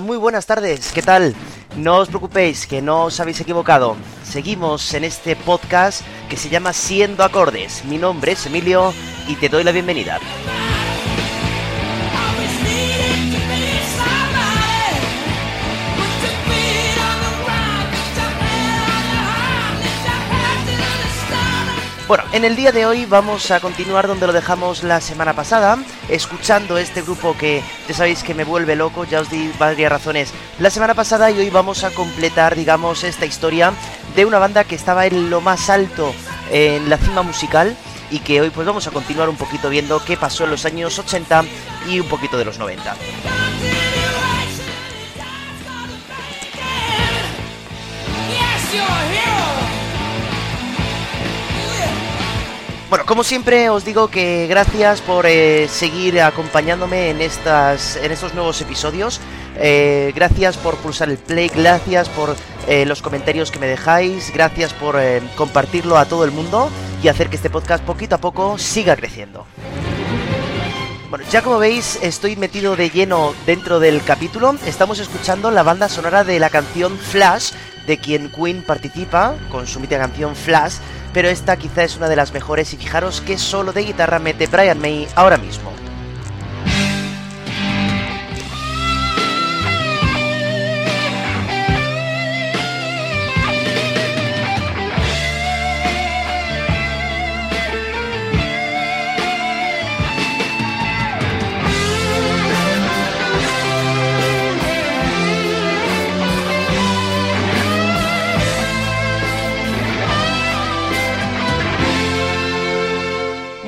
Muy buenas tardes, ¿qué tal? No os preocupéis, que no os habéis equivocado. Seguimos en este podcast que se llama Siendo Acordes. Mi nombre es Emilio y te doy la bienvenida. Bueno, en el día de hoy vamos a continuar donde lo dejamos la semana pasada, escuchando este grupo que ya sabéis que me vuelve loco, ya os di varias razones la semana pasada y hoy vamos a completar, digamos, esta historia de una banda que estaba en lo más alto en la cima musical y que hoy pues vamos a continuar un poquito viendo qué pasó en los años 80 y un poquito de los 90. Bueno, como siempre os digo que gracias por eh, seguir acompañándome en estas, en estos nuevos episodios. Eh, gracias por pulsar el play, gracias por eh, los comentarios que me dejáis, gracias por compartirlo a todo el mundo y hacer que este podcast poquito a poco siga creciendo. Bueno, ya como veis, estoy metido de lleno dentro del capítulo. Estamos escuchando la banda sonora de la canción Flash, de quien Queen participa con su mítica canción Flash pero esta quizá es una de las mejores y fijaros que solo de guitarra mete Brian May ahora mismo.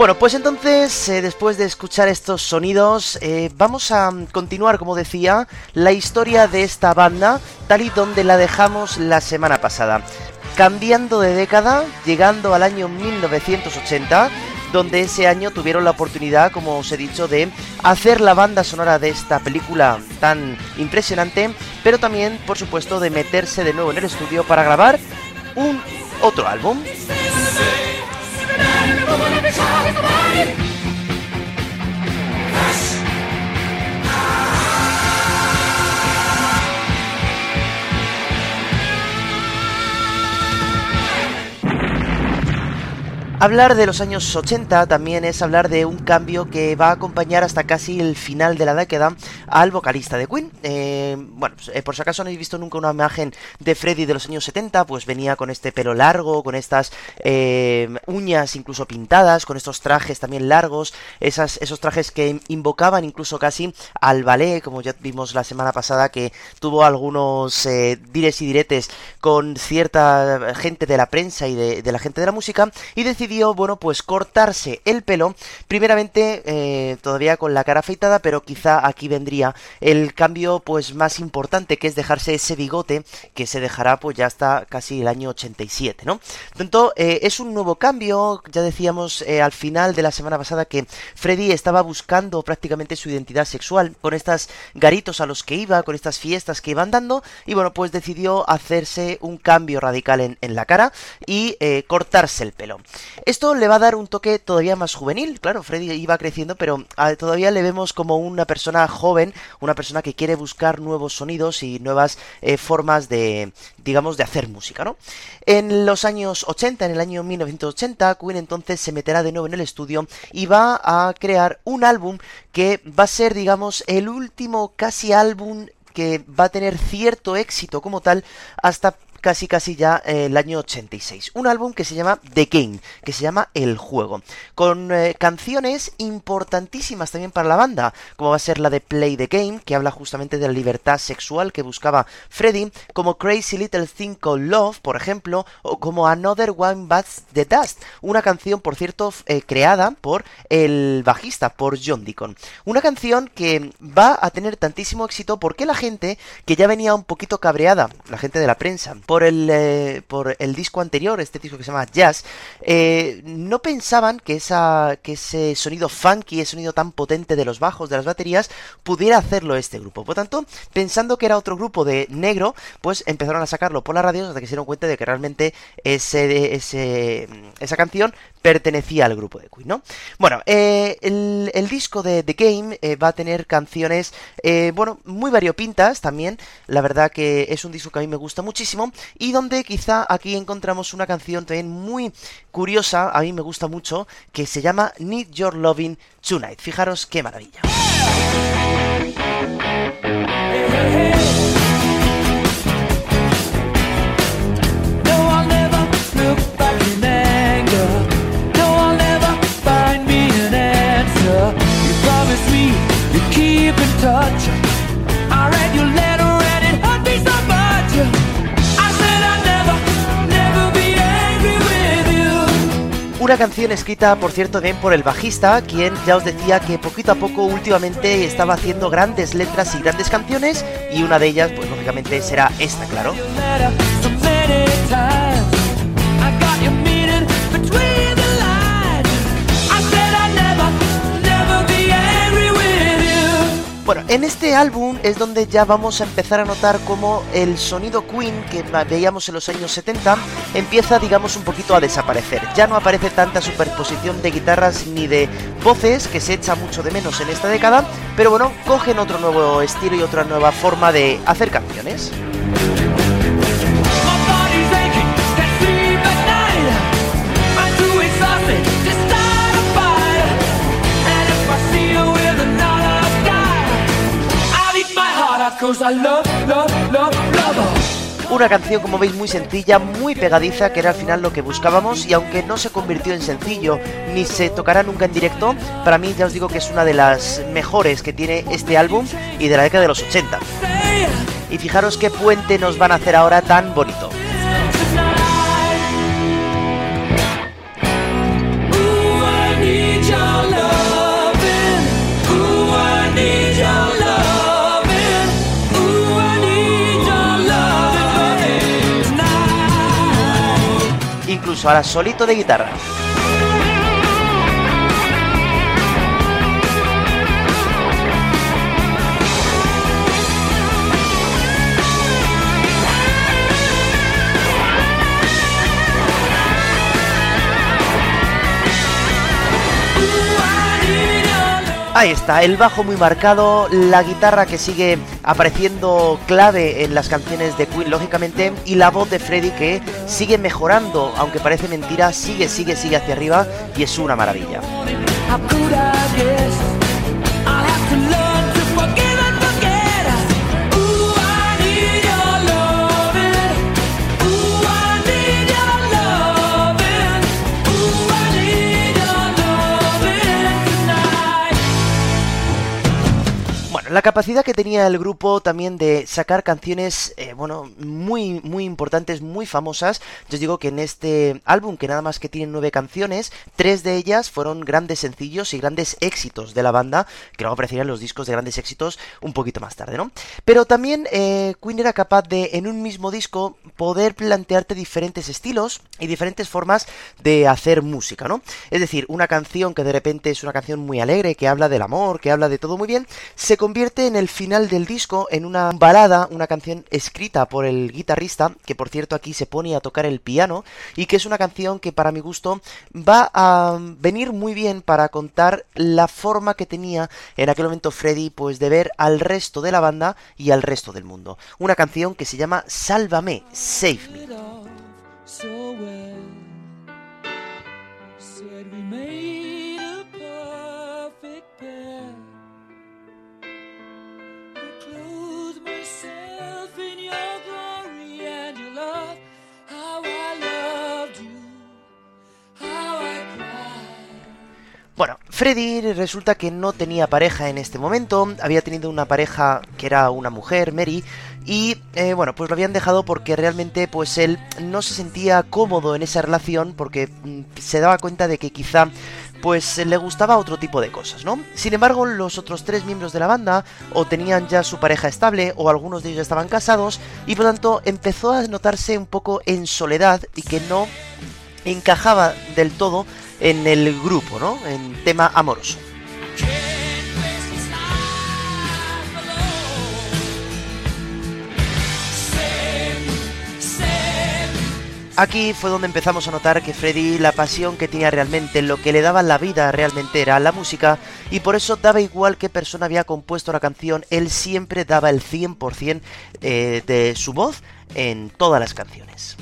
Bueno, pues entonces, eh, después de escuchar estos sonidos, eh, vamos a continuar, como decía, la historia de esta banda, tal y donde la dejamos la semana pasada. Cambiando de década, llegando al año 1980, donde ese año tuvieron la oportunidad, como os he dicho, de hacer la banda sonora de esta película tan impresionante, pero también, por supuesto, de meterse de nuevo en el estudio para grabar un otro álbum. Everyone, every child is a body. Hablar de los años 80 también es hablar de un cambio que va a acompañar hasta casi el final de la década al vocalista de Queen. Eh, bueno, pues, eh, por si acaso no habéis visto nunca una imagen de Freddy de los años 70, pues venía con este pelo largo, con estas eh, uñas incluso pintadas, con estos trajes también largos, esos trajes que invocaban incluso casi al ballet, como ya vimos la semana pasada, que tuvo algunos dires y diretes con cierta gente de la prensa y de la gente de la música, y decidió bueno, pues cortarse el pelo, primeramente eh, todavía con la cara afeitada, pero quizá aquí vendría el cambio pues más importante, que es dejarse ese bigote, que se dejará pues ya hasta casi el año 87, ¿no? Tanto eh, es un nuevo cambio, ya decíamos eh, al final de la semana pasada que Freddy estaba buscando prácticamente su identidad sexual con estas garitos a los que iba, con estas fiestas que iban dando, y bueno, pues decidió hacerse un cambio radical en la cara y cortarse el pelo. Esto le va a dar un toque todavía más juvenil, claro, Freddy iba creciendo, pero ah, todavía le vemos como una persona joven, una persona que quiere buscar nuevos sonidos y nuevas eh, formas de, digamos, de hacer música, ¿no? En los años 80, en el año 1980, Queen entonces se meterá de nuevo en el estudio y va a crear un álbum que va a ser, digamos, el último casi álbum que va a tener cierto éxito como tal hasta casi casi ya eh, el año 86. Un álbum que se llama The Game, que se llama El Juego, con eh, canciones importantísimas también para la banda, como va a ser la de Play the Game, que habla justamente de la libertad sexual que buscaba Freddy, como Crazy Little Thing Called Love, por ejemplo, o como Another One Bites the Dust, una canción, por cierto, eh, creada por el bajista, por John Deacon. Una canción que va a tener tantísimo éxito porque la gente que ya venía un poquito cabreada, la gente de la prensa, el, eh, por el disco anterior, este disco que se llama Jazz, eh, no pensaban que, esa, que ese sonido funky, ese sonido tan potente de los bajos, de las baterías, pudiera hacerlo este grupo. Por tanto, pensando que era otro grupo de negro, pues empezaron a sacarlo por la radio hasta que se dieron cuenta de que realmente ese, ese, esa canción pertenecía al grupo de Queen, ¿no? Bueno, eh, el, disco de The Game eh, va a tener canciones, eh, bueno, muy variopintas también, la verdad que es un disco que a mí me gusta muchísimo, y donde quizá aquí encontramos una canción también muy curiosa, a mí me gusta mucho, que se llama Need Your Loving Tonight. Fijaros qué maravilla. Una canción escrita, por cierto, bien por el bajista, quien ya os decía que poquito a poco últimamente estaba haciendo grandes letras y grandes canciones, y una de ellas, pues lógicamente será esta, claro. Bueno, en este álbum es donde ya vamos a empezar a notar cómo el sonido Queen que veíamos en los años 70 empieza, digamos, un poquito a desaparecer. Ya no aparece tanta superposición de guitarras ni de voces, que se echa mucho de menos en esta década, pero bueno, cogen otro nuevo estilo y otra nueva forma de hacer canciones. Una canción, como veis, muy sencilla, muy pegadiza, que era al final lo que buscábamos, y aunque no se convirtió en sencillo, ni se tocará nunca en directo, para mí ya os digo que es una de las mejores que tiene este álbum y de la década de los 80. Y fijaros qué puente nos van a hacer ahora tan bonito. Ahora solito de guitarra. Ahí está, el bajo muy marcado, la guitarra que sigue apareciendo clave en las canciones de Queen, lógicamente, y la voz de Freddy que sigue mejorando, aunque parece mentira, sigue, sigue, sigue hacia arriba y es una maravilla. La capacidad que tenía el grupo también de sacar canciones, eh, bueno, muy, muy importantes, muy famosas. Yo os digo que en este álbum, que nada más que tiene nueve canciones, tres de ellas fueron grandes sencillos y grandes éxitos de la banda, que luego aparecerían los discos de grandes éxitos un poquito más tarde, ¿no? Pero también eh, Queen era capaz de, en un mismo disco, poder plantearte diferentes estilos y diferentes formas de hacer música, ¿no? Es decir, una canción que de repente es una canción muy alegre, que habla del amor, que habla de todo muy bien, se convierte en el final del disco en una balada, una canción escrita por el guitarrista, que por cierto aquí se pone a tocar el piano, y que es una canción que para mi gusto va a venir muy bien para contar la forma que tenía en aquel momento Freddy pues de ver al resto de la banda y al resto del mundo. Una canción que se llama Sálvame, Save Me. Freddy resulta que no tenía pareja en este momento, había tenido una pareja que era una mujer, Mary, y eh, bueno, pues lo habían dejado porque realmente pues él no se sentía cómodo en esa relación porque mm, se daba cuenta de que quizá pues le gustaba otro tipo de cosas, ¿no? Sin embargo, los otros tres miembros de la banda o tenían ya su pareja estable o algunos de ellos estaban casados y por tanto empezó a notarse un poco en soledad y que no encajaba del todo en el grupo, ¿no? En tema amoroso. Aquí fue donde empezamos a notar que Freddy la pasión que tenía realmente, lo que le daba la vida realmente era la música y por eso daba igual qué persona había compuesto la canción, él siempre daba el 100% eh, de su voz en todas las canciones.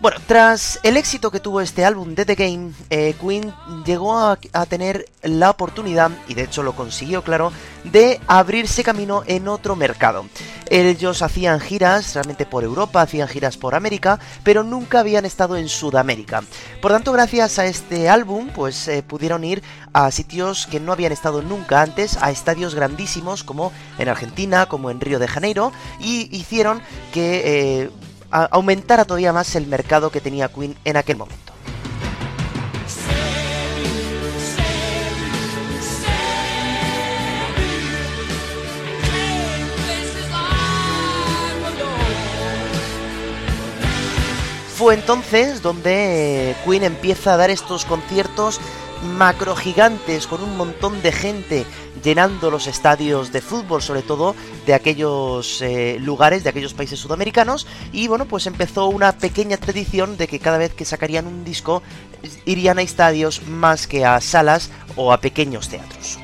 Bueno, tras el éxito que tuvo este álbum de The Game, eh, Queen llegó a, tener la oportunidad, y de hecho lo consiguió, claro, de abrirse camino en otro mercado. Ellos hacían giras realmente por Europa, hacían giras por América, pero nunca habían estado en Sudamérica. Por tanto, gracias a este álbum, pues eh, pudieron ir a sitios que no habían estado nunca antes, a estadios grandísimos como en Argentina, como en Río de Janeiro, y hicieron que... Eh, aumentara todavía más el mercado que tenía Queen en aquel momento. Fue entonces donde Queen empieza a dar estos conciertos macro gigantes con un montón de gente llenando los estadios de fútbol, sobre todo de aquellos eh, lugares, de aquellos países sudamericanos. Y bueno, pues empezó una pequeña tradición de que cada vez que sacarían un disco irían a estadios más que a salas o a pequeños teatros.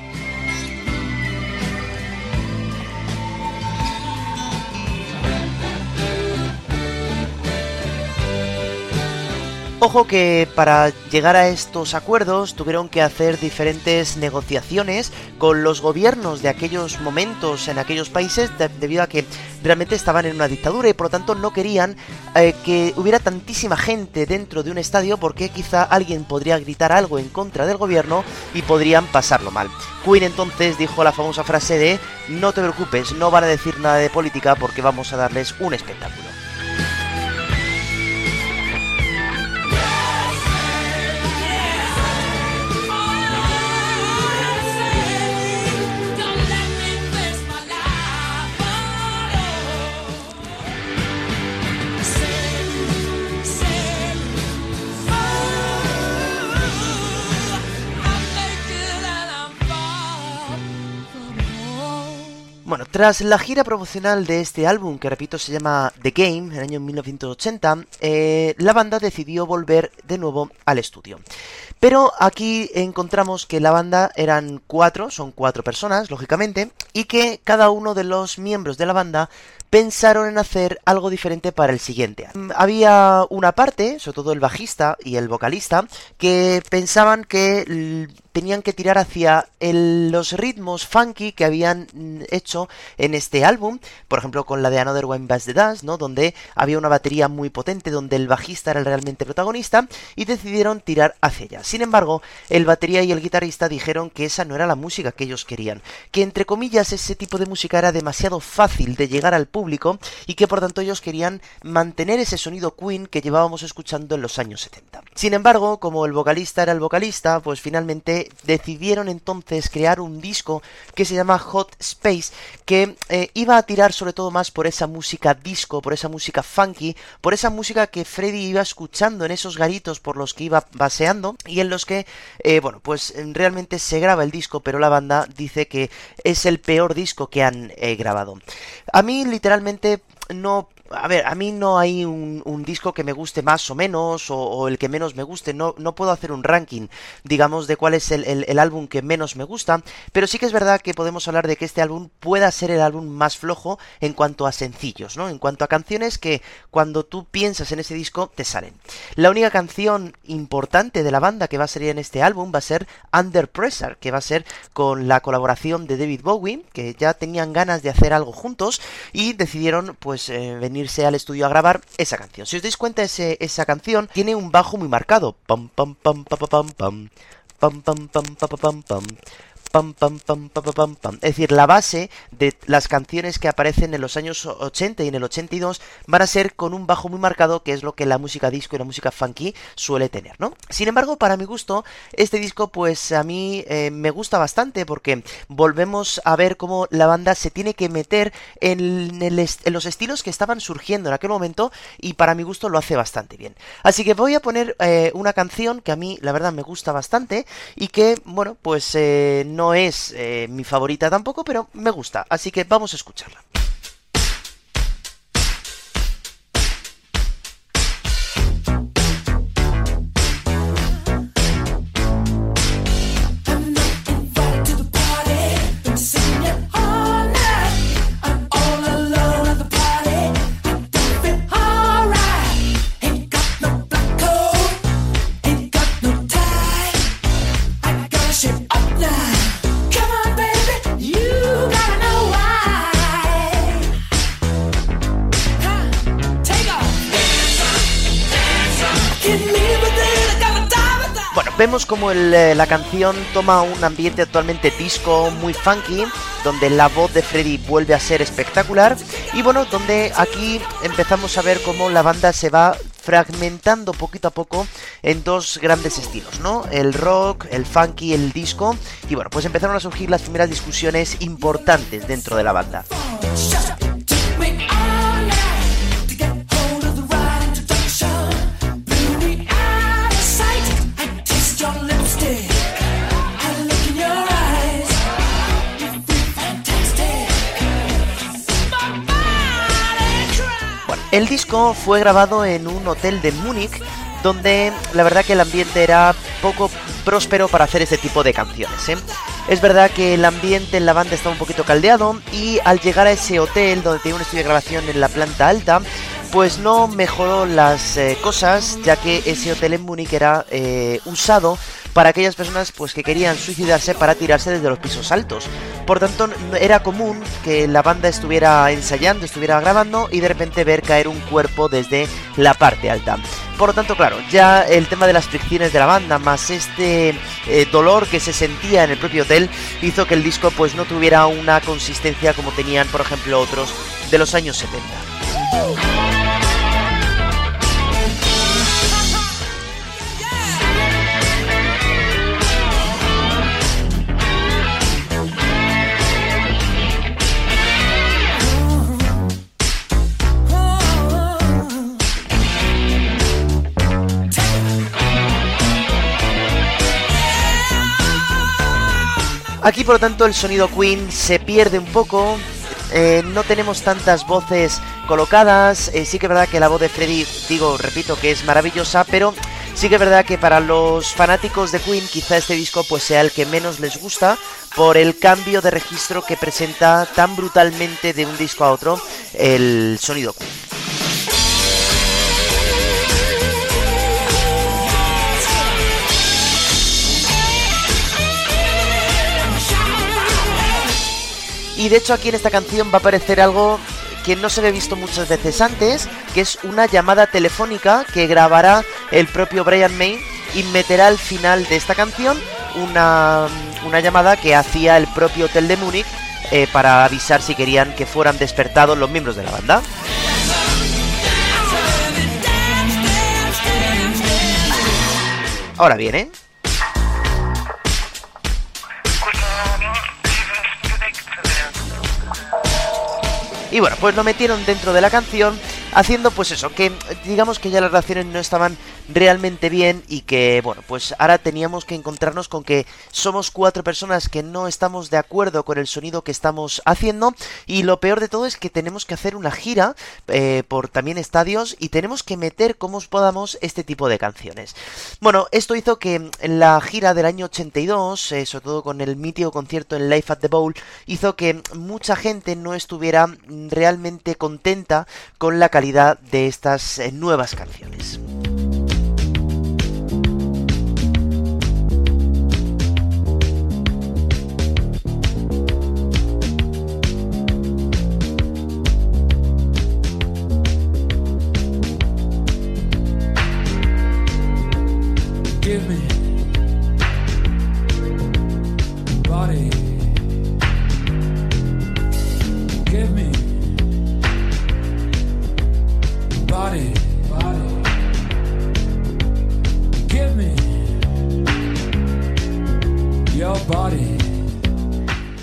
Ojo que para llegar a estos acuerdos tuvieron que hacer diferentes negociaciones con los gobiernos de aquellos momentos en aquellos países debido a que realmente estaban en una dictadura y por lo tanto no querían eh, que hubiera tantísima gente dentro de un estadio porque quizá alguien podría gritar algo en contra del gobierno y podrían pasarlo mal. Queen entonces dijo la famosa frase de no te preocupes, no van a decir nada de política porque vamos a darles un espectáculo. Bueno, tras la gira promocional de este álbum, que repito se llama The Game, en el año 1980, eh, la banda decidió volver de nuevo al estudio. Pero aquí encontramos que la banda eran cuatro, son cuatro personas, lógicamente, y que cada uno de los miembros de la banda pensaron en hacer algo diferente para el siguiente. Había una parte, sobre todo el bajista y el vocalista, que pensaban que tenían que tirar hacia los ritmos funky que habían hecho en este álbum, por ejemplo con la de Another One Bass the Dance, ¿no? Donde había una batería muy potente, donde el bajista era realmente protagonista, y decidieron tirar hacia ella. Sin embargo, el batería y el guitarrista dijeron que esa no era la música que ellos querían, que entre comillas ese tipo de música era demasiado fácil de llegar al público y que por tanto ellos querían mantener ese sonido Queen que llevábamos escuchando en los años 70. Sin embargo, como el vocalista era el vocalista, pues finalmente decidieron entonces crear un disco que se llama Hot Space, que eh, iba a tirar sobre todo más por esa música disco, por esa música funky, por esa música que Freddy iba escuchando en esos garitos por los que iba paseando y en los que, eh, bueno, pues realmente se graba el disco, pero la banda dice que es el peor disco que han eh, grabado. A mí literalmente no a ver, a mí no hay un, disco que me guste más o menos, o, el que menos me guste, no, no puedo hacer un ranking, digamos, de cuál es el, álbum que menos me gusta, pero sí que es verdad que podemos hablar de que este álbum pueda ser el álbum más flojo en cuanto a sencillos, ¿no? En cuanto a canciones que cuando tú piensas en ese disco te salen. La única canción importante de la banda que va a salir en este álbum va a ser Under Pressure, que va a ser con la colaboración de David Bowie, que ya tenían ganas de hacer algo juntos y decidieron pues eh, venirse al estudio a grabar esa canción. Si os dais cuenta, esa canción tiene un bajo muy marcado. Pam, pam, pam, pam, pam. Pam, pam, pam, pam, pam, pam. Pam, pam, pam, pam, pam, pam. Es decir, la base de las canciones que aparecen en los años 80 y en el 82 van a ser con un bajo muy marcado, que es lo que la música disco y la música funky suele tener, ¿no? Sin embargo, para mi gusto, este disco, pues a mí eh, me gusta bastante porque volvemos a ver cómo la banda se tiene que meter en, los estilos que estaban surgiendo en aquel momento y para mi gusto lo hace bastante bien. Así que voy a poner eh, una canción que a mí, la verdad, me gusta bastante y que, bueno, pues eh, no es eh, mi favorita tampoco, pero me gusta, así que vamos a escucharla. Como eh, la canción toma un ambiente actualmente disco muy funky, donde la voz de Freddy vuelve a ser espectacular y bueno, donde aquí empezamos a ver cómo la banda se va fragmentando poquito a poco en dos grandes estilos, ¿no? El rock, el funky, el disco y bueno, pues empezaron a surgir las primeras discusiones importantes dentro de la banda. El disco fue grabado en un hotel de Múnich, donde la verdad que el ambiente era poco próspero para hacer este tipo de canciones. ¿eh? Es verdad que el ambiente en la banda estaba un poquito caldeado y al llegar a ese hotel donde tenía un estudio de grabación en la planta alta, pues no mejoró las eh, cosas, ya que ese hotel en Múnich era eh, usado para aquellas personas pues que querían suicidarse para tirarse desde los pisos altos. Por tanto, era común que la banda estuviera ensayando, estuviera grabando y de repente ver caer un cuerpo desde la parte alta. Por lo tanto, claro, ya el tema de las fricciones de la banda, más este eh, dolor que se sentía en el propio hotel, hizo que el disco pues no tuviera una consistencia como tenían, por ejemplo, otros de los años 70. Aquí por lo tanto el sonido Queen se pierde un poco, eh, no tenemos tantas voces colocadas, eh, sí que es verdad que la voz de Freddy, digo, repito, que es maravillosa, pero sí que es verdad que para los fanáticos de Queen quizá este disco pues sea el que menos les gusta por el cambio de registro que presenta tan brutalmente de un disco a otro el sonido Queen. Y de hecho aquí en esta canción va a aparecer algo que no se había visto muchas veces antes, que es una llamada telefónica que grabará el propio Brian May y meterá al final de esta canción una, llamada que hacía el propio Hotel de Múnich eh, para avisar si querían que fueran despertados los miembros de la banda. Ahora viene. Y bueno, pues lo metieron dentro de la canción, haciendo pues eso, que digamos que ya las relaciones no estaban realmente bien y que, bueno, pues ahora teníamos que encontrarnos con que somos cuatro personas que no estamos de acuerdo con el sonido que estamos haciendo y lo peor de todo es que tenemos que hacer una gira eh, por también estadios y tenemos que meter como podamos este tipo de canciones. Bueno, esto hizo que la gira del año 82, eh, sobre todo con el mítico concierto en Life at the Bowl, hizo que mucha gente no estuviera realmente contenta con la calidad de estas eh, nuevas canciones.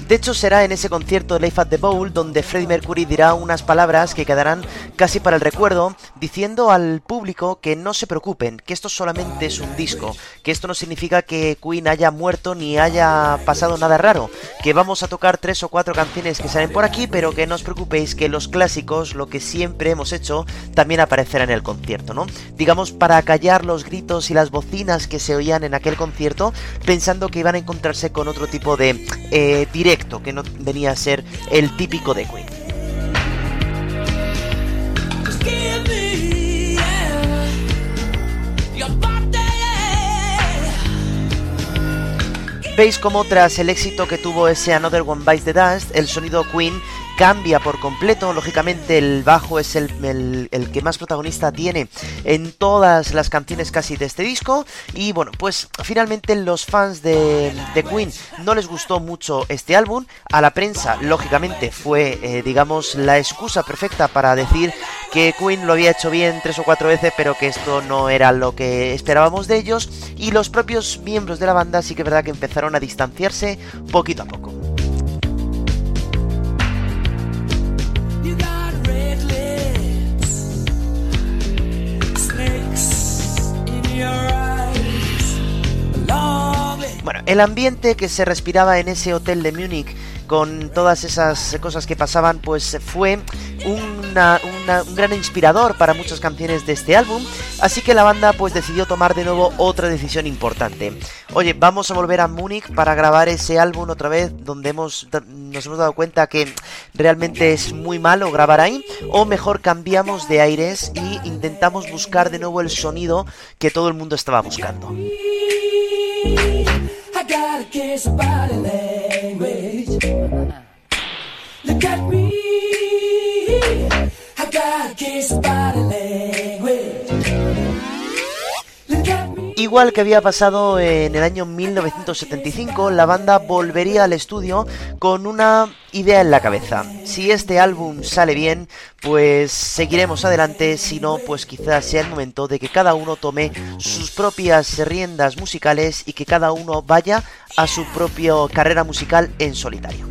De hecho, será en ese concierto de Life at the Bowl donde Freddie Mercury dirá unas palabras que quedarán casi para el recuerdo, diciendo al público que no se preocupen, que esto solamente es un disco, que esto no significa que Queen haya muerto ni haya pasado nada raro, que vamos a tocar tres o cuatro canciones que salen por aquí, pero que no os preocupéis que los clásicos, lo que siempre hemos hecho, también aparecerá en el concierto, ¿no? Digamos, para callar los gritos y las bocinas que se oían en aquel concierto, pensando que iban a encontrarse con otro tipo de eh, directo que no venía a ser el típico de Queen. Veis como tras el éxito que tuvo ese Another One Bites the Dust, el sonido Queen cambia por completo. Lógicamente el bajo es el, que más protagonista tiene en todas las canciones casi de este disco. Y bueno, pues finalmente los fans de, de Queen no les gustó mucho este álbum. A la prensa, lógicamente, fue, eh, digamos, la excusa perfecta para decir que Queen lo había hecho bien tres o cuatro veces, pero que esto no era lo que esperábamos de ellos. Y los propios miembros de la banda sí que es verdad que empezaron a distanciarse poquito a poco. Bueno, el ambiente que se respiraba en ese hotel de Múnich con todas esas cosas que pasaban, pues fue un gran inspirador para muchas canciones de este álbum, así que la banda pues decidió tomar de nuevo otra decisión importante. Oye, vamos a volver a Múnich para grabar ese álbum otra vez, donde hemos, nos hemos dado cuenta que realmente es muy malo grabar ahí, o mejor cambiamos de aires y intentamos buscar de nuevo el sonido que todo el mundo estaba buscando. I gotta kiss of body language. Look at me. I got a case of body language. Igual que había pasado en el año 1975, la banda volvería al estudio con una idea en la cabeza. Si este álbum sale bien, pues seguiremos adelante, si no, pues quizás sea el momento de que cada uno tome sus propias riendas musicales y que cada uno vaya a su propia carrera musical en solitario.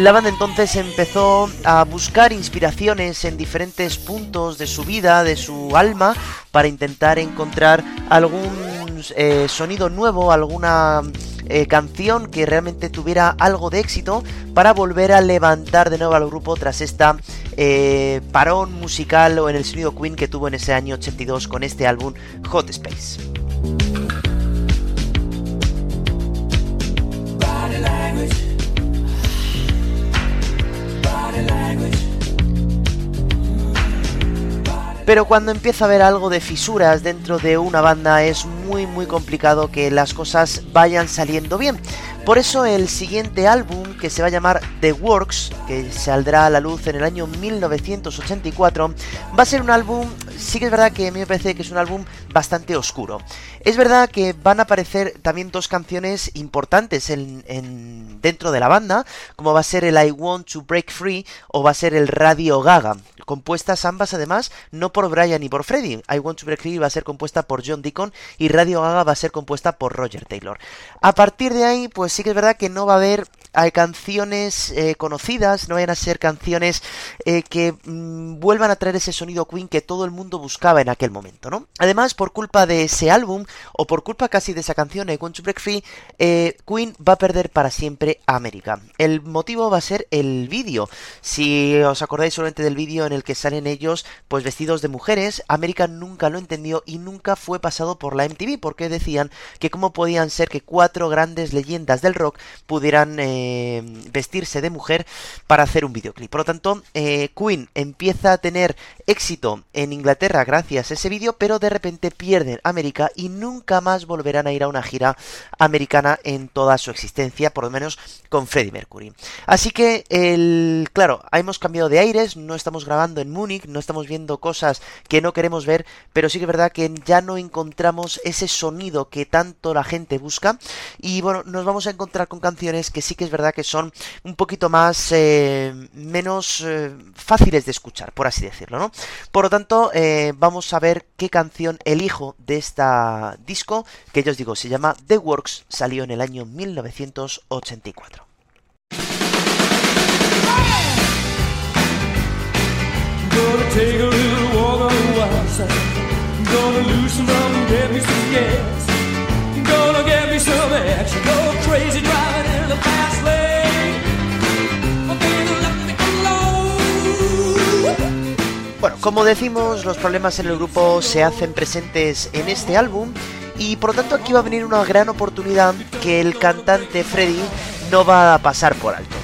La banda entonces empezó a buscar inspiraciones en diferentes puntos de su vida, de su alma, para intentar encontrar algún eh, sonido nuevo, alguna eh, canción que realmente tuviera algo de éxito para volver a levantar de nuevo al grupo tras esta eh, parón musical o en el sonido Queen que tuvo en ese año 82 con este álbum Hot Space. Pero cuando empieza a haber algo de fisuras dentro de una banda es muy muy complicado que las cosas vayan saliendo bien. Por eso el siguiente álbum, que se va a llamar The Works, que saldrá a la luz en el año 1984, va a ser un álbum sí que es verdad que a mí me parece que es un álbum bastante oscuro. Es verdad que van a aparecer también dos canciones importantes en, dentro de la banda, como va a ser el I Want to Break Free o va a ser el Radio Gaga, compuestas ambas además no por Brian ni por Freddie. I Want to Break Free va a ser compuesta por John Deacon y Radio Gaga va a ser compuesta por Roger Taylor. A partir de ahí, pues sí que es verdad que no va a haber hay canciones eh, conocidas, no vayan a ser canciones eh, que mm, vuelvan a traer ese sonido Queen que todo el mundo buscaba en aquel momento, ¿no? Además, por culpa de ese álbum, o por culpa casi de esa canción, I Want to Break Free, eh, Queen va a perder para siempre a América. El motivo va a ser el vídeo. Si os acordáis solamente del vídeo en el que salen ellos, pues vestidos de mujeres, América nunca lo entendió y nunca fue pasado por la MTV, porque decían que cómo podían ser que cuatro grandes leyendas del rock pudieran eh, vestirse de mujer para hacer un videoclip. Por lo tanto, eh, Queen empieza a tener éxito en Inglaterra gracias a ese vídeo, pero de repente pierden América y nunca más volverán a ir a una gira americana en toda su existencia, por lo menos con Freddie Mercury. Así que, el, claro, hemos cambiado de aires, no estamos grabando en Múnich, no estamos viendo cosas que no queremos ver, pero sí que es verdad que ya no encontramos ese sonido que tanto la gente busca y bueno, nos vamos a encontrar con canciones que sí que es verdad que son un poquito más eh, menos eh, fáciles de escuchar, por así decirlo, ¿no? Por lo tanto, eh, vamos a ver qué canción elijo de esta disco, que yo os digo, se llama The Works, salió en el año 1984. Bueno, como decimos, los problemas en el grupo se hacen presentes en este álbum y por lo tanto aquí va a venir una gran oportunidad que el cantante Freddy no va a pasar por alto.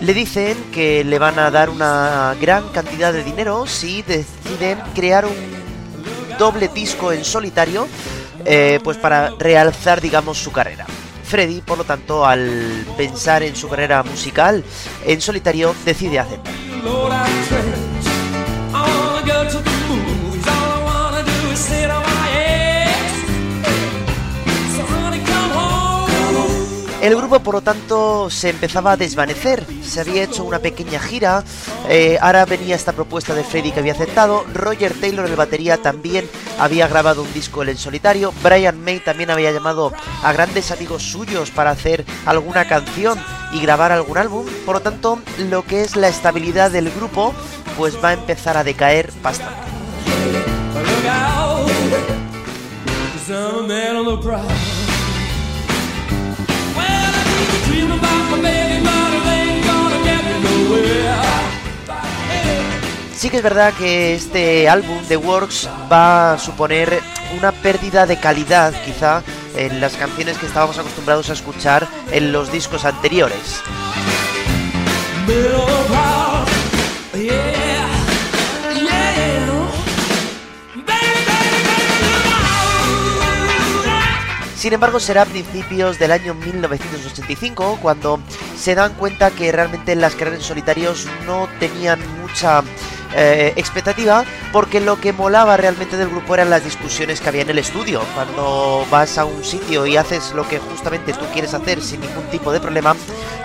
Le dicen que le van a dar una gran cantidad de dinero si deciden crear un doble disco en solitario, eh, pues para realzar, digamos, su carrera. Freddy, por lo tanto, al pensar en su carrera musical en solitario, decide aceptar. El grupo, por lo tanto, se empezaba a desvanecer. Se había hecho una pequeña gira. Eh, ahora venía esta propuesta de Freddy que había aceptado. Roger Taylor, el batería, también había grabado un disco en solitario. Brian May también había llamado a grandes amigos suyos para hacer alguna canción y grabar algún álbum. Por lo tanto, lo que es la estabilidad del grupo, pues va a empezar a decaer bastante. Sí que es verdad que este álbum, The Works, va a suponer una pérdida de calidad quizá en las canciones que estábamos acostumbrados a escuchar en los discos anteriores. Sin embargo, será a principios del año 1985 cuando se dan cuenta que realmente las carreras en solitarios no tenían mucha eh, expectativa porque lo que molaba realmente del grupo eran las discusiones que había en el estudio. Cuando vas a un sitio y haces lo que justamente tú quieres hacer sin ningún tipo de problema,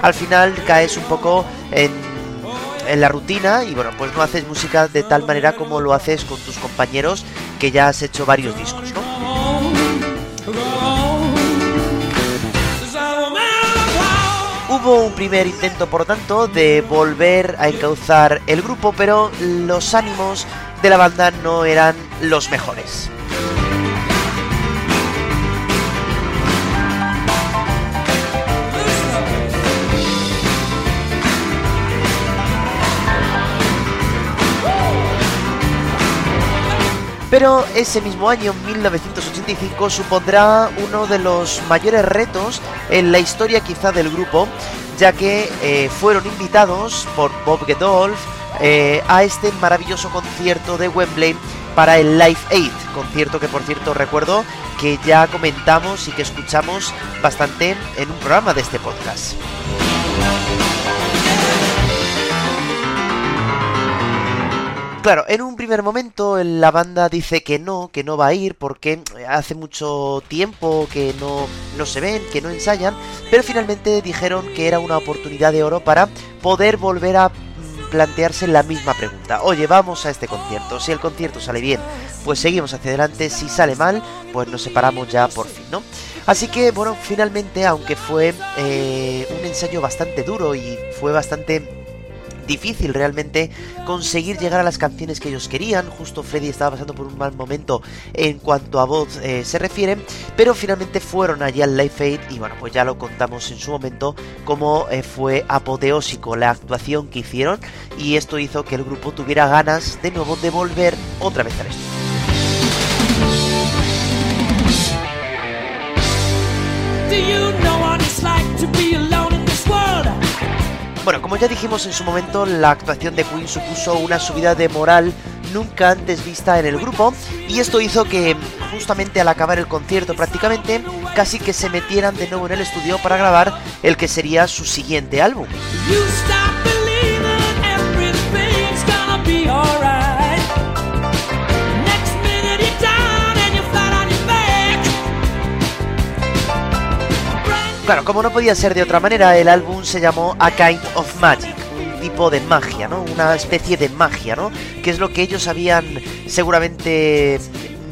al final caes un poco en, en la rutina y bueno, pues no haces música de tal manera como lo haces con tus compañeros que ya has hecho varios discos, ¿no? Hubo un primer intento, por tanto, de volver a encauzar el grupo, pero los ánimos de la banda no eran los mejores. Pero ese mismo año, 1985, supondrá uno de los mayores retos en la historia quizá del grupo, ya que eh, fueron invitados por Bob Gedolf eh, a este maravilloso concierto de Wembley para el Live Aid, concierto que por cierto recuerdo que ya comentamos y que escuchamos bastante en un programa de este podcast. Claro, en un primer momento la banda dice que no, que no va a ir porque hace mucho tiempo que no, no se ven, que no ensayan, pero finalmente dijeron que era una oportunidad de oro para poder volver a plantearse la misma pregunta. Oye, vamos a este concierto. Si el concierto sale bien, pues seguimos hacia adelante. Si sale mal, pues nos separamos ya por fin, ¿no? Así que, bueno, finalmente, aunque fue eh, un ensayo bastante duro y fue bastante difícil realmente conseguir llegar a las canciones que ellos querían. Justo Freddy estaba pasando por un mal momento en cuanto a voz eh, se refiere, pero finalmente fueron allí al Live Aid y bueno, pues ya lo contamos en su momento cómo eh, fue apoteósico la actuación que hicieron y esto hizo que el grupo tuviera ganas de nuevo de volver otra vez al estudio. Bueno, como ya dijimos en su momento, la actuación de Queen supuso una subida de moral nunca antes vista en el grupo y esto hizo que justamente al acabar el concierto prácticamente casi que se metieran de nuevo en el estudio para grabar el que sería su siguiente álbum. Claro, como no podía ser de otra manera, el álbum se llamó A Kind of Magic, un tipo de magia, ¿no? Una especie de magia, ¿no? Que es lo que ellos habían seguramente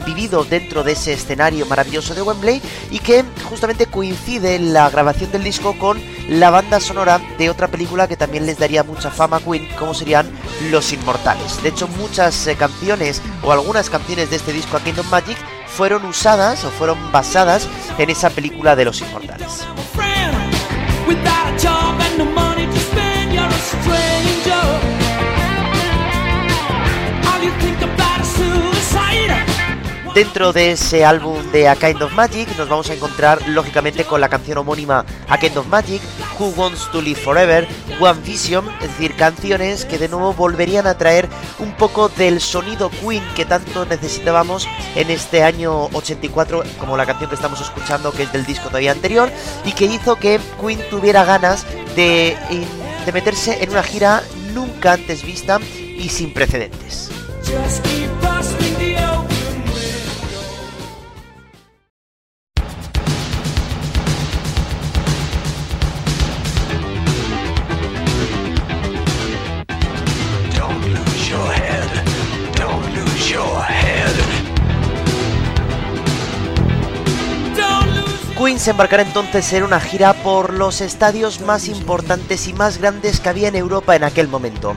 vivido dentro de ese escenario maravilloso de Wembley y que justamente coincide la grabación del disco con la banda sonora de otra película que también les daría mucha fama a Queen, como serían Los Inmortales. De hecho, muchas eh, canciones o algunas canciones de este disco A Kingdom Magic fueron usadas o fueron basadas en esa película de Los Inmortales. Dentro de ese álbum de A Kind of Magic nos vamos a encontrar lógicamente con la canción homónima A Kind of Magic, Who Wants to Live Forever, One Vision, es decir, canciones que de nuevo volverían a traer un poco del sonido Queen que tanto necesitábamos en este año 84, como la canción que estamos escuchando que es del disco todavía anterior, y que hizo que Queen tuviera ganas de, de meterse en una gira nunca antes vista y sin precedentes. Embarcará entonces en una gira por los estadios más importantes y más grandes que había en Europa en aquel momento,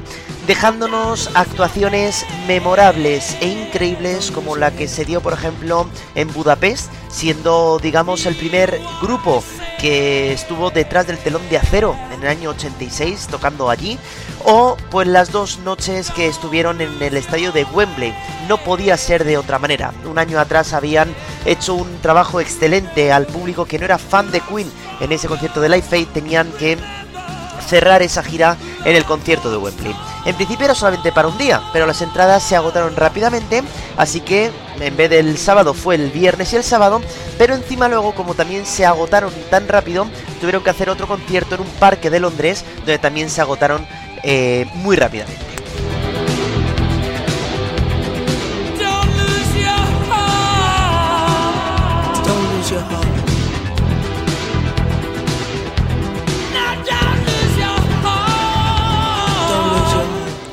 dejándonos actuaciones memorables e increíbles como la que se dio por ejemplo en Budapest, siendo digamos el primer grupo que estuvo detrás del telón de acero en el año 86 tocando allí, o pues las dos noches que estuvieron en el estadio de Wembley. No podía ser de otra manera. Un año atrás habían hecho un trabajo excelente al público que no era fan de Queen en ese concierto de Live Aid, tenían que cerrar esa gira en el concierto de Wembley. En principio era solamente para un día, pero las entradas se agotaron rápidamente, así que en vez del sábado fue el viernes y el sábado, pero encima luego como también se agotaron tan rápido, tuvieron que hacer otro concierto en un parque de Londres, donde también se agotaron eh, muy rápidamente.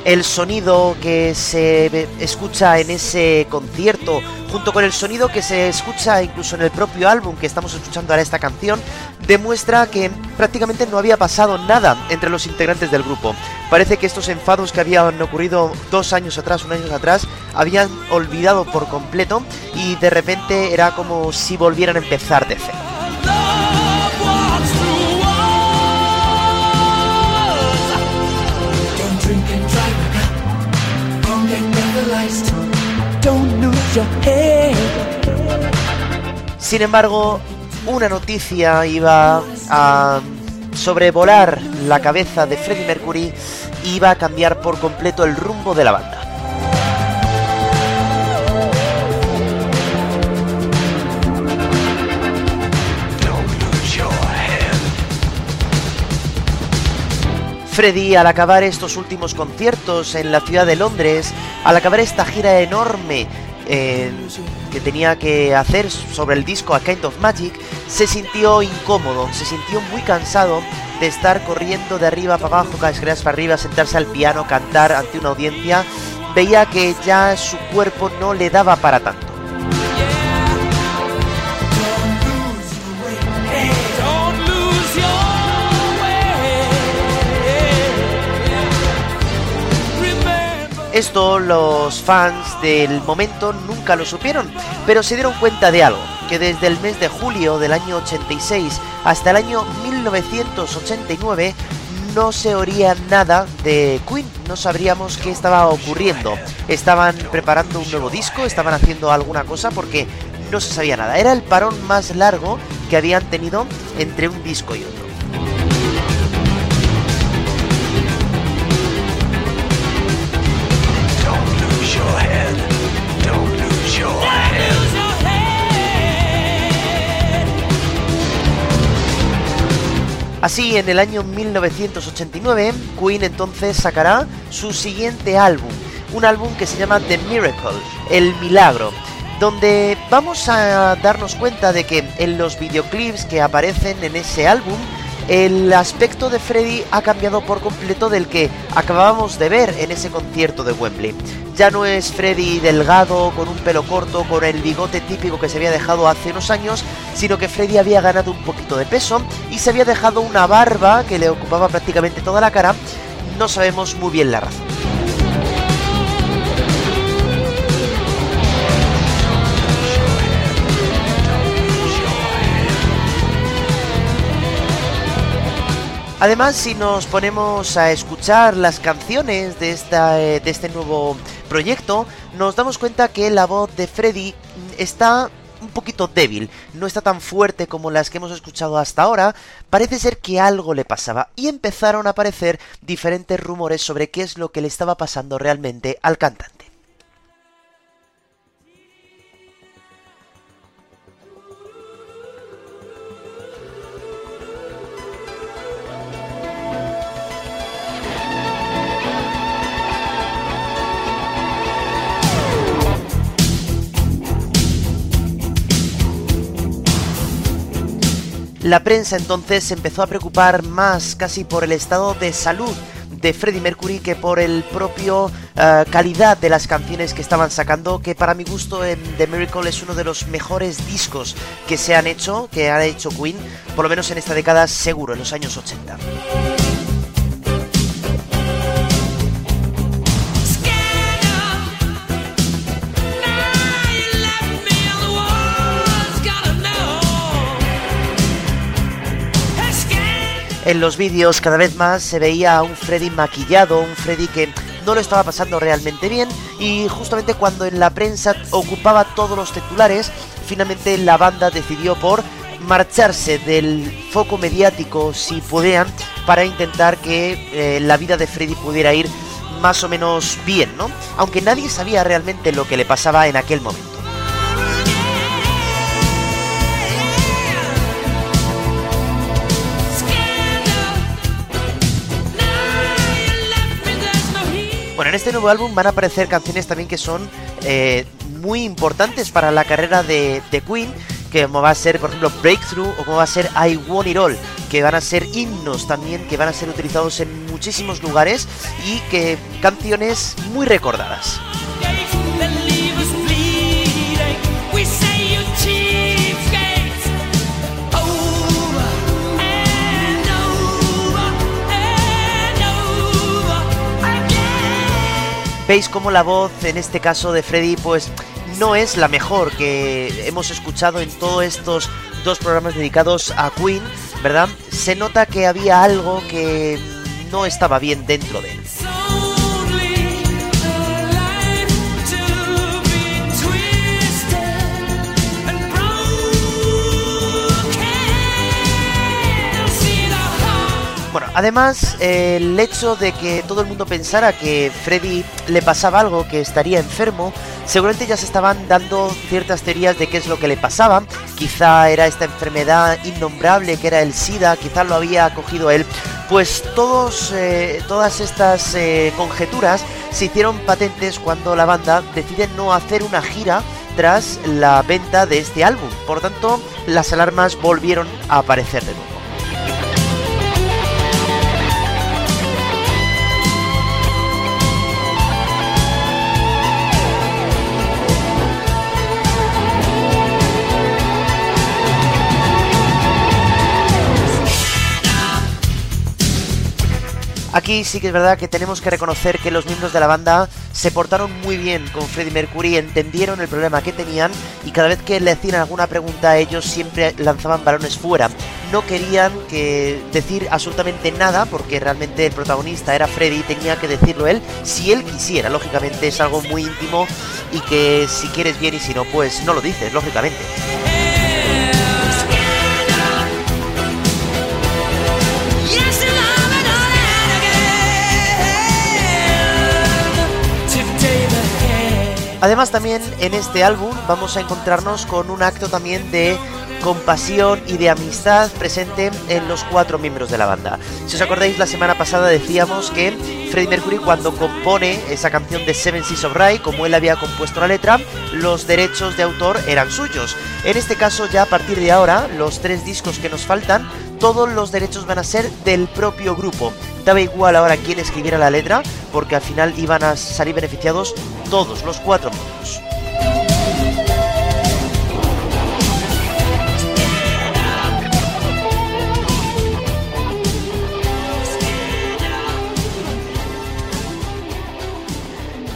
El sonido que se escucha en ese concierto, junto con el sonido que se escucha incluso en el propio álbum que estamos escuchando ahora esta canción, demuestra que prácticamente no había pasado nada entre los integrantes del grupo. Parece que estos enfados que habían ocurrido dos años atrás, un año atrás, habían olvidado por completo y de repente era como si volvieran a empezar de cero. Sin embargo, una noticia iba a sobrevolar la cabeza de Freddie Mercury y iba a cambiar por completo el rumbo de la banda. Freddie, al acabar estos últimos conciertos en la ciudad de Londres, al acabar esta gira enorme eh, que tenía que hacer sobre el disco A Kind of Magic, se sintió incómodo, se sintió muy cansado de estar corriendo de arriba para abajo, escaleras para arriba, sentarse al piano, cantar ante una audiencia. Veía que ya su cuerpo no le daba para tanto. Esto los fans del momento nunca lo supieron, pero se dieron cuenta de algo, que desde el mes de julio del año 86 hasta el año 1989 no se oía nada de Queen, no sabríamos qué estaba ocurriendo. Estaban preparando un nuevo disco, estaban haciendo alguna cosa porque no se sabía nada. Era el parón más largo que habían tenido entre un disco y otro. Así, en el año 1989, Queen entonces sacará su siguiente álbum, un álbum que se llama The Miracle, El Milagro, donde vamos a darnos cuenta de que en los videoclips que aparecen en ese álbum, el aspecto de Freddy ha cambiado por completo del que acabábamos de ver en ese concierto de Wembley. Ya no es Freddy delgado, con un pelo corto, con el bigote típico que se había dejado hace unos años, sino que Freddy había ganado un poquito de peso y se había dejado una barba que le ocupaba prácticamente toda la cara. No sabemos muy bien la razón. Además, si nos ponemos a escuchar las canciones de, esta, eh, de este nuevo proyecto, nos damos cuenta que la voz de Freddy está un poquito débil, no está tan fuerte como las que hemos escuchado hasta ahora, parece ser que algo le pasaba y empezaron a aparecer diferentes rumores sobre qué es lo que le estaba pasando realmente al cantante. La prensa entonces se empezó a preocupar más casi por el estado de salud de Freddie Mercury que por el propio eh, calidad de las canciones que estaban sacando, que para mi gusto en The Miracle es uno de los mejores discos que se han hecho, que ha hecho Queen, por lo menos en esta década seguro, en los años 80. En los vídeos cada vez más se veía a un Freddy maquillado, un Freddy que no lo estaba pasando realmente bien y justamente cuando en la prensa ocupaba todos los titulares, finalmente la banda decidió por marcharse del foco mediático si podían para intentar que eh, la vida de Freddy pudiera ir más o menos bien, ¿no? Aunque nadie sabía realmente lo que le pasaba en aquel momento. Bueno, en este nuevo álbum van a aparecer canciones también que son eh, muy importantes para la carrera de, Queen, que como va a ser, por ejemplo, Breakthrough o como va a ser I Want It All, que van a ser himnos también, que van a ser utilizados en muchísimos lugares y que canciones muy recordadas. Veis como la voz en este caso de Freddy pues no es la mejor que hemos escuchado en todos estos dos programas dedicados a Queen, ¿verdad? Se nota que había algo que no estaba bien dentro de él. Además, el hecho de que todo el mundo pensara que Freddy le pasaba algo, que estaría enfermo, seguramente ya se estaban dando ciertas teorías de qué es lo que le pasaba. Quizá era esta enfermedad innombrable que era el SIDA, quizá lo había cogido él Pues eh, todas estas eh, conjeturas se hicieron patentes cuando la banda decide no hacer una gira tras la venta de este álbum. Por tanto, las alarmas volvieron a aparecer de nuevo. Aquí sí que es verdad que tenemos que reconocer que los miembros de la banda se portaron muy bien con Freddie Mercury, entendieron el problema que tenían y cada vez que le hacían alguna pregunta a ellos siempre lanzaban balones fuera. No querían que decir absolutamente nada porque realmente el protagonista era Freddie y tenía que decirlo él si él quisiera. Lógicamente es algo muy íntimo y que si quieres bien y si no, pues no lo dices, lógicamente. Además también en este álbum vamos a encontrarnos con un acto también de compasión y de amistad presente en los cuatro miembros de la banda. Si os acordáis, la semana pasada decíamos que Freddie Mercury cuando compone esa canción de Seven Seas of Rye, como él había compuesto la letra, los derechos de autor eran suyos. En este caso ya a partir de ahora, los tres discos que nos faltan, todos los derechos van a ser del propio grupo. Daba igual ahora quién escribiera la letra, porque al final iban a salir beneficiados todos los cuatro miembros.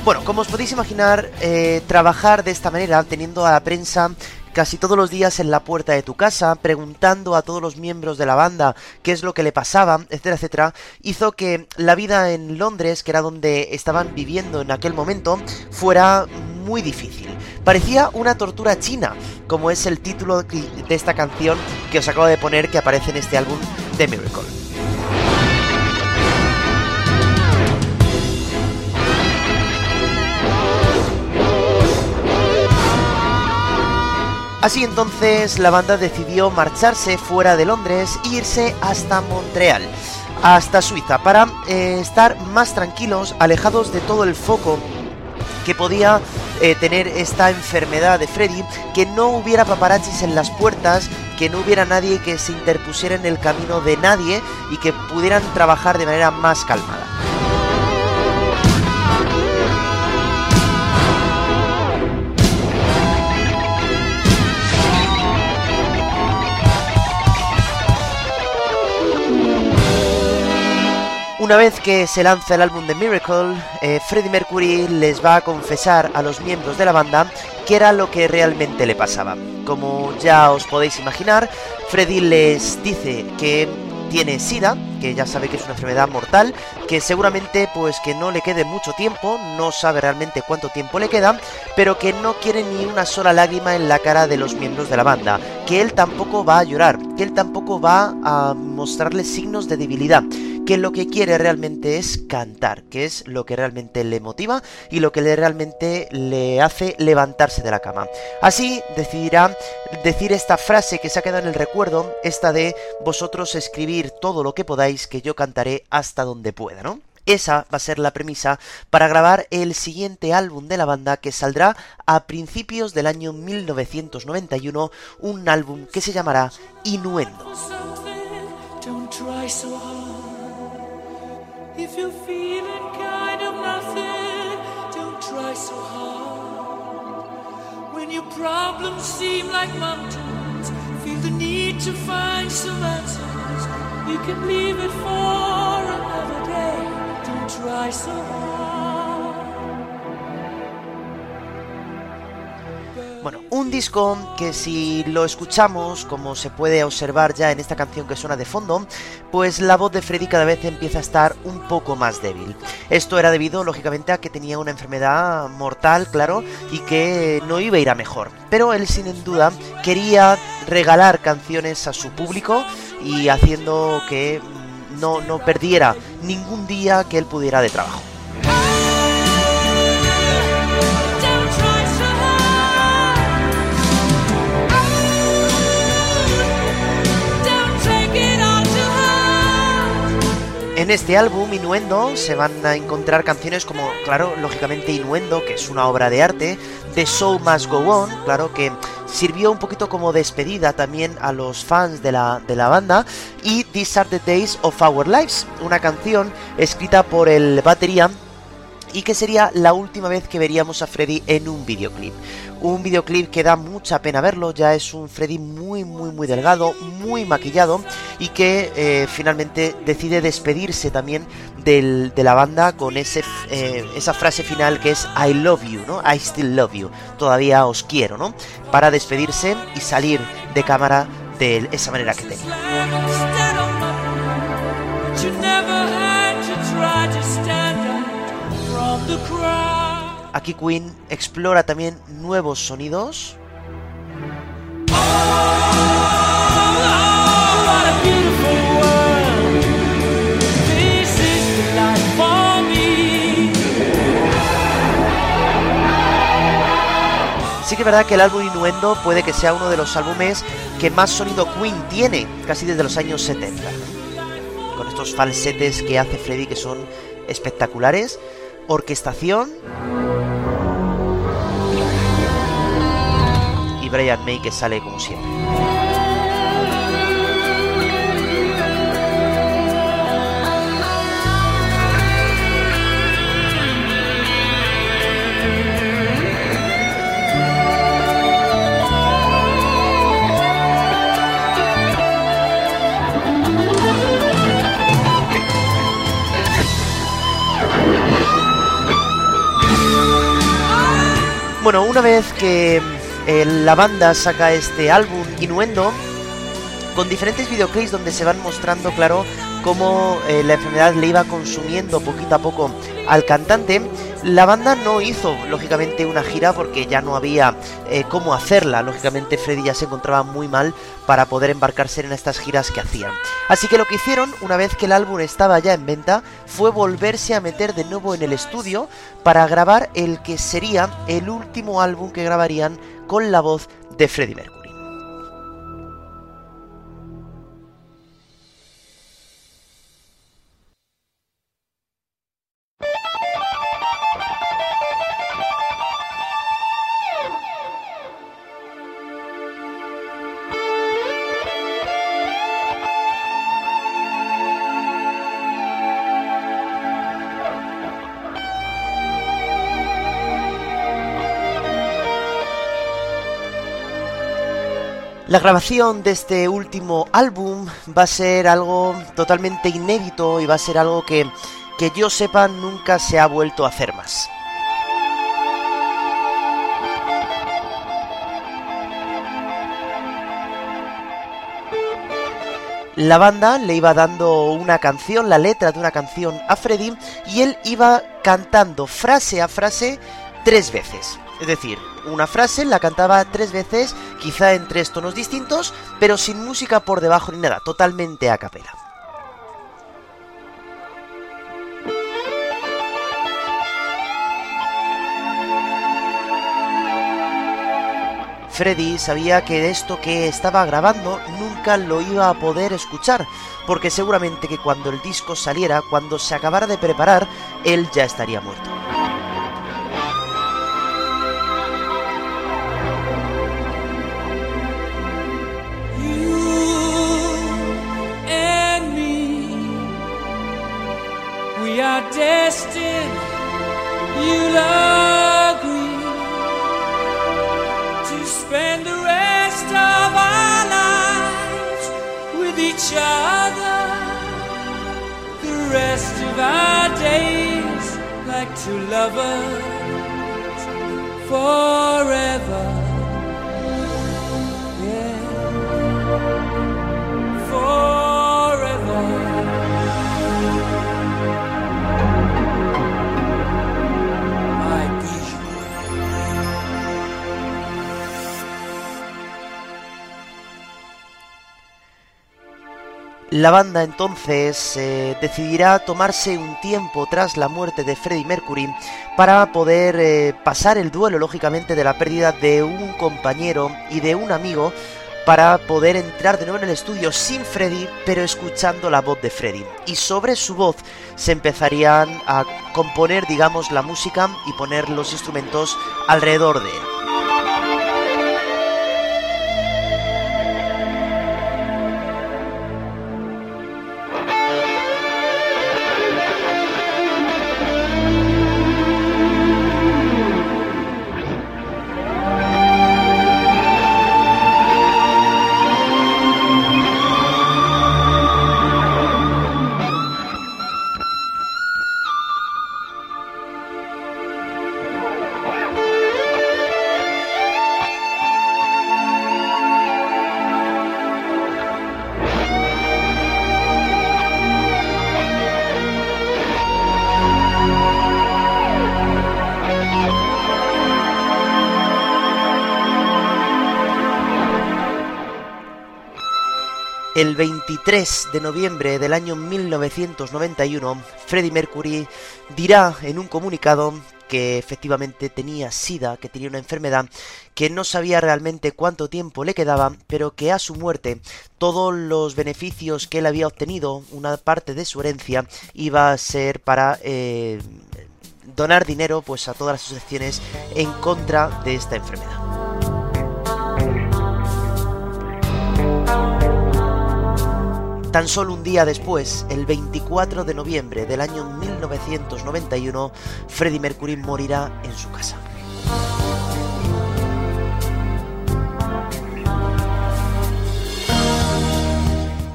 Bueno, como os podéis imaginar, eh, trabajar de esta manera, teniendo a la prensa casi todos los días en la puerta de tu casa, preguntando a todos los miembros de la banda qué es lo que le pasaba, etcétera, etcétera, hizo que la vida en Londres, que era donde estaban viviendo en aquel momento, fuera muy difícil. Parecía una tortura china, como es el título de esta canción que os acabo de poner que aparece en este álbum de Miracle. Así entonces la banda decidió marcharse fuera de Londres e irse hasta Montreal, hasta Suiza, para eh, estar más tranquilos, alejados de todo el foco que podía eh, tener esta enfermedad de Freddy, que no hubiera paparazzis en las puertas, que no hubiera nadie que se interpusiera en el camino de nadie y que pudieran trabajar de manera más calmada. Una vez que se lanza el álbum de Miracle, eh, Freddie Mercury les va a confesar a los miembros de la banda qué era lo que realmente le pasaba. Como ya os podéis imaginar, Freddie les dice que tiene SIDA, que ya sabe que es una enfermedad mortal, que seguramente pues que no le quede mucho tiempo, no sabe realmente cuánto tiempo le queda, pero que no quiere ni una sola lágrima en la cara de los miembros de la banda, que él tampoco va a llorar, que él tampoco va a mostrarle signos de debilidad, que lo que quiere realmente es cantar, que es lo que realmente le motiva y lo que le realmente le hace levantarse de la cama. Así decidirá decir esta frase que se ha quedado en el recuerdo, esta de vosotros escribir todo lo que podáis, que yo cantaré hasta donde pueda, ¿no? Esa va a ser la premisa para grabar el siguiente álbum de la banda que saldrá a principios del año 1991, un álbum que se llamará Innuendo. If you're feeling kind of nothing, don't try so hard. When your problems seem like mountains, feel the need to find some answers. You can leave it for another day. Don't try so hard. Bueno, un disco que si lo escuchamos, como se puede observar ya en esta canción que suena de fondo, pues la voz de Freddy cada vez empieza a estar un poco más débil. Esto era debido, lógicamente, a que tenía una enfermedad mortal, claro, y que no iba a ir a mejor. Pero él, sin duda, quería regalar canciones a su público y haciendo que no, no perdiera ningún día que él pudiera de trabajo. En este álbum, Innuendo, se van a encontrar canciones como, claro, lógicamente Innuendo, que es una obra de arte, The Show Must Go On, claro que sirvió un poquito como despedida también a los fans de la, de la banda, y These Are the Days of Our Lives, una canción escrita por el batería y que sería la última vez que veríamos a Freddy en un videoclip. Un videoclip que da mucha pena verlo, ya es un Freddy muy muy muy delgado, muy maquillado y que eh, finalmente decide despedirse también de la banda con ese, eh, esa frase final que es I love you, ¿no? I still love you, todavía os quiero, ¿no? Para despedirse y salir de cámara de esa manera que tenía. Aquí Queen explora también nuevos sonidos. Sí que es verdad que el álbum Innuendo puede que sea uno de los álbumes que más sonido Queen tiene, casi desde los años 70. Con estos falsetes que hace Freddy que son espectaculares orquestación y Brian May que sale como siempre. Bueno, una vez que eh, la banda saca este álbum Innuendo, con diferentes videoclips donde se van mostrando, claro, cómo eh, la enfermedad le iba consumiendo poquito a poco al cantante. La banda no hizo, lógicamente, una gira porque ya no había eh, cómo hacerla. Lógicamente, Freddy ya se encontraba muy mal para poder embarcarse en estas giras que hacían. Así que lo que hicieron, una vez que el álbum estaba ya en venta, fue volverse a meter de nuevo en el estudio para grabar el que sería el último álbum que grabarían con la voz de Freddie Mercury. La grabación de este último álbum va a ser algo totalmente inédito y va a ser algo que, que yo sepa nunca se ha vuelto a hacer más. La banda le iba dando una canción, la letra de una canción a Freddy y él iba cantando frase a frase tres veces. Es decir, una frase la cantaba tres veces, quizá en tres tonos distintos, pero sin música por debajo ni nada, totalmente a capela. Freddy sabía que esto que estaba grabando nunca lo iba a poder escuchar, porque seguramente que cuando el disco saliera, cuando se acabara de preparar, él ya estaría muerto. Destined, you'll agree to spend the rest of our lives with each other. The rest of our days like two lovers forever. La banda entonces eh, decidirá tomarse un tiempo tras la muerte de Freddie Mercury para poder eh, pasar el duelo, lógicamente, de la pérdida de un compañero y de un amigo para poder entrar de nuevo en el estudio sin Freddy, pero escuchando la voz de Freddy. Y sobre su voz se empezarían a componer, digamos, la música y poner los instrumentos alrededor de él. El 23 de noviembre del año 1991, Freddie Mercury dirá en un comunicado que efectivamente tenía SIDA, que tenía una enfermedad, que no sabía realmente cuánto tiempo le quedaba, pero que a su muerte todos los beneficios que él había obtenido, una parte de su herencia, iba a ser para eh, donar dinero pues a todas las asociaciones en contra de esta enfermedad. Tan solo un día después, el 24 de noviembre del año 1991, Freddie Mercury morirá en su casa.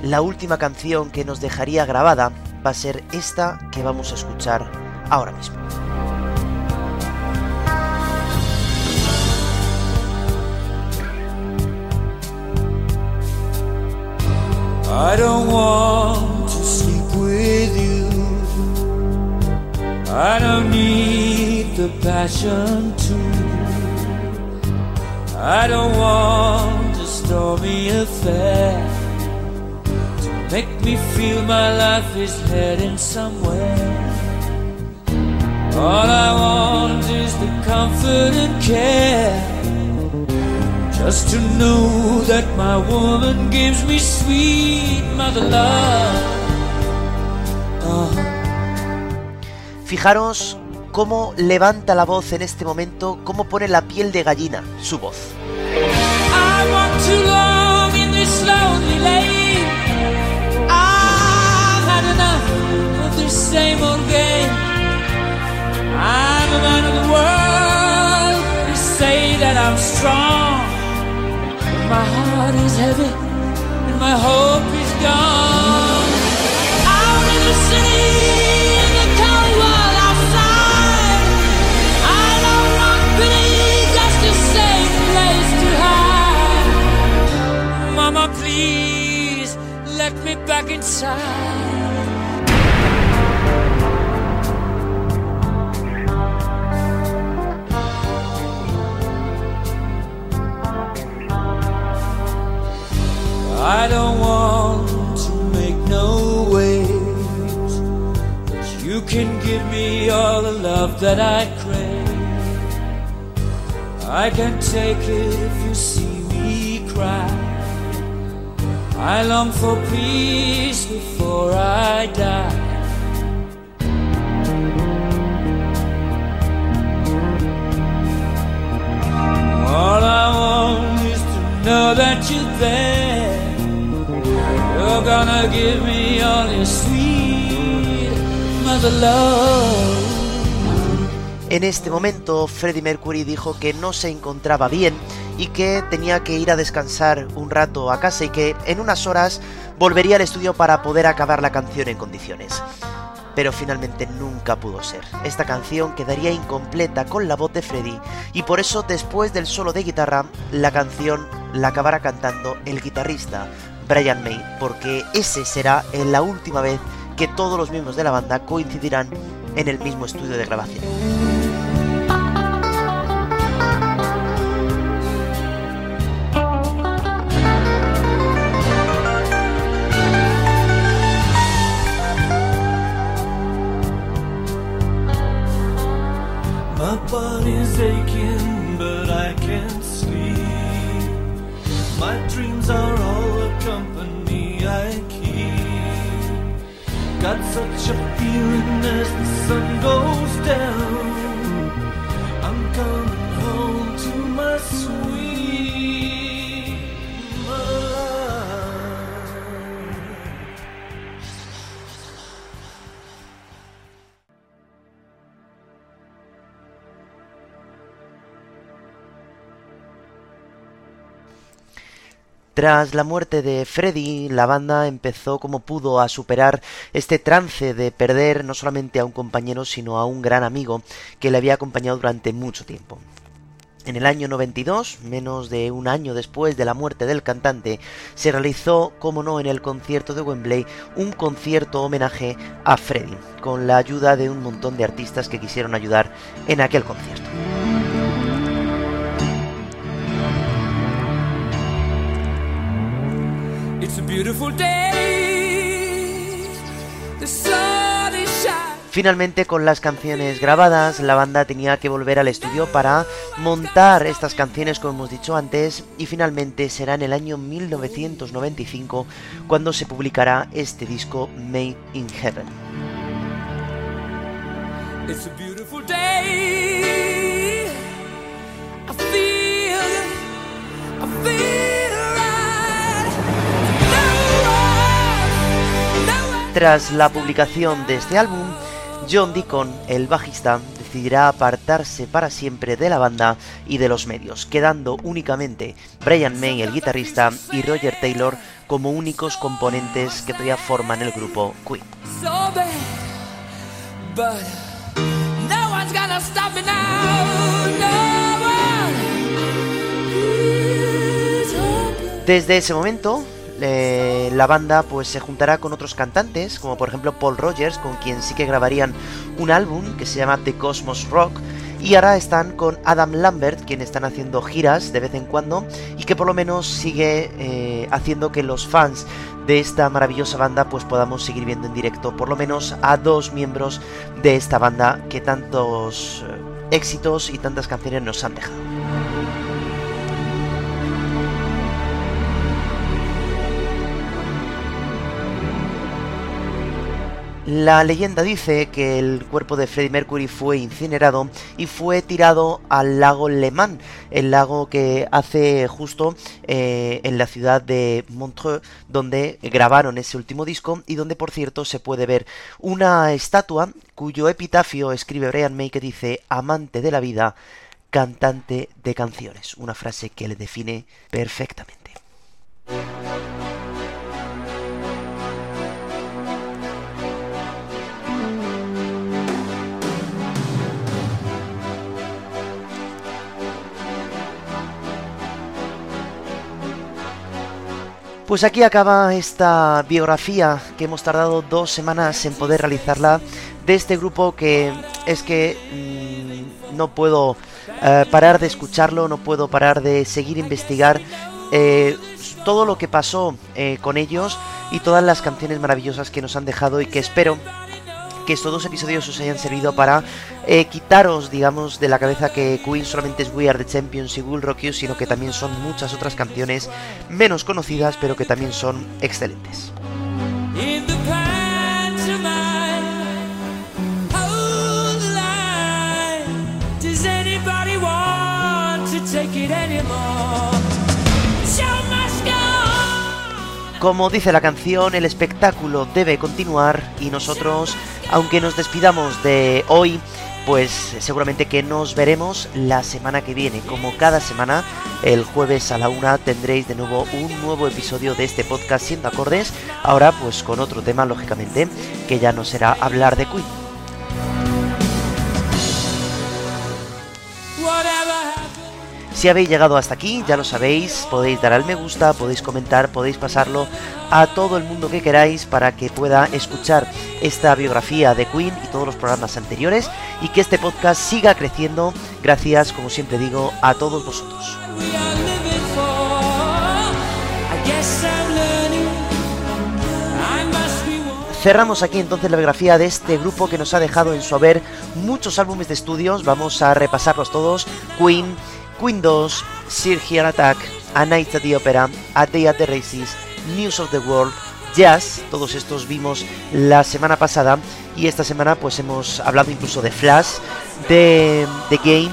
La última canción que nos dejaría grabada va a ser esta que vamos a escuchar ahora mismo. I don't want to sleep with you. I don't need the passion to. I don't want a stormy affair to make me feel my life is heading somewhere. All I want is the comfort and care Just to know that my woman gives me sweet mother love. Fijaros cómo levanta la voz en este momento, cómo pone la piel de gallina su voz. I want too long in this lonely lane. I've had enough of this same old game. I'm a man of the world. They say that I'm strong. My heart is heavy and my hope is gone. Out in the city, in the world outside, I don't want just a safe place to hide. Mama, please let me back inside. I don't want to make no waves, but you can give me all the love that I crave. I can take it if you see me cry. I long for peace before I die. All I want is to know that you're there. En este momento, Freddie Mercury dijo que no se encontraba bien y que tenía que ir a descansar un rato a casa y que en unas horas volvería al estudio para poder acabar la canción en condiciones. Pero finalmente nunca pudo ser. Esta canción quedaría incompleta con la voz de Freddie y por eso después del solo de guitarra, la canción la acabará cantando el guitarrista Brian May, porque ese será la última vez que todos los miembros de la banda coincidirán en el mismo estudio de grabación. Got such a feeling as the sun goes down. Tras la muerte de Freddy, la banda empezó como pudo a superar este trance de perder no solamente a un compañero, sino a un gran amigo que le había acompañado durante mucho tiempo. En el año 92, menos de un año después de la muerte del cantante, se realizó, como no, en el concierto de Wembley, un concierto homenaje a Freddy, con la ayuda de un montón de artistas que quisieron ayudar en aquel concierto. Finalmente, con las canciones grabadas, la banda tenía que volver al estudio para montar estas canciones, como hemos dicho antes, y finalmente será en el año 1995 cuando se publicará este disco Made in Heaven. It's a Tras la publicación de este álbum, John Deacon, el bajista, decidirá apartarse para siempre de la banda y de los medios, quedando únicamente Brian May, el guitarrista, y Roger Taylor como únicos componentes que todavía forman el grupo Queen. Desde ese momento, eh, la banda pues se juntará con otros cantantes, como por ejemplo Paul Rogers, con quien sí que grabarían un álbum que se llama The Cosmos Rock. Y ahora están con Adam Lambert, quien están haciendo giras de vez en cuando y que por lo menos sigue eh, haciendo que los fans de esta maravillosa banda pues podamos seguir viendo en directo por lo menos a dos miembros de esta banda que tantos eh, éxitos y tantas canciones nos han dejado. La leyenda dice que el cuerpo de Freddie Mercury fue incinerado y fue tirado al lago Le Mans, el lago que hace justo eh, en la ciudad de Montreux, donde grabaron ese último disco y donde por cierto se puede ver una estatua cuyo epitafio escribe Brian May que dice amante de la vida, cantante de canciones, una frase que le define perfectamente. Pues aquí acaba esta biografía que hemos tardado dos semanas en poder realizarla de este grupo que es que mm, no puedo eh, parar de escucharlo, no puedo parar de seguir investigar eh, todo lo que pasó eh, con ellos y todas las canciones maravillosas que nos han dejado y que espero que estos dos episodios os hayan servido para eh, quitaros, digamos, de la cabeza que Queen solamente es We Are the Champions y Will Rock You, sino que también son muchas otras canciones menos conocidas, pero que también son excelentes. Como dice la canción, el espectáculo debe continuar y nosotros, aunque nos despidamos de hoy, pues seguramente que nos veremos la semana que viene. Como cada semana, el jueves a la una tendréis de nuevo un nuevo episodio de este podcast siendo acordes. Ahora pues con otro tema, lógicamente, que ya no será hablar de Queen. Si habéis llegado hasta aquí, ya lo sabéis, podéis dar al me gusta, podéis comentar, podéis pasarlo a todo el mundo que queráis para que pueda escuchar esta biografía de Queen y todos los programas anteriores y que este podcast siga creciendo gracias, como siempre digo, a todos vosotros. Cerramos aquí entonces la biografía de este grupo que nos ha dejado en su haber muchos álbumes de estudios. Vamos a repasarlos todos. Queen, Queen 2, Sir Here Attack, A Night at the Opera, A Day at the Races, News of the World, jazz, todos estos vimos la semana pasada y esta semana pues hemos hablado incluso de Flash, de The Game,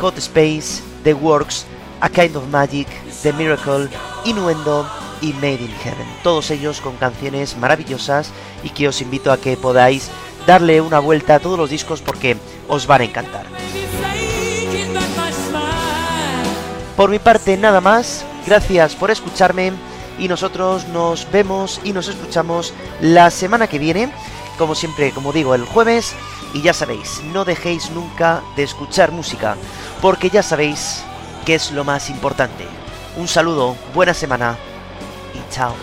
Hot Space, The Works, A Kind of Magic, The Miracle, Innuendo y Made in Heaven. Todos ellos con canciones maravillosas y que os invito a que podáis darle una vuelta a todos los discos porque os van a encantar. Por mi parte nada más, gracias por escucharme y nosotros nos vemos y nos escuchamos la semana que viene, como siempre, como digo, el jueves. Y ya sabéis, no dejéis nunca de escuchar música, porque ya sabéis que es lo más importante. Un saludo, buena semana y chao.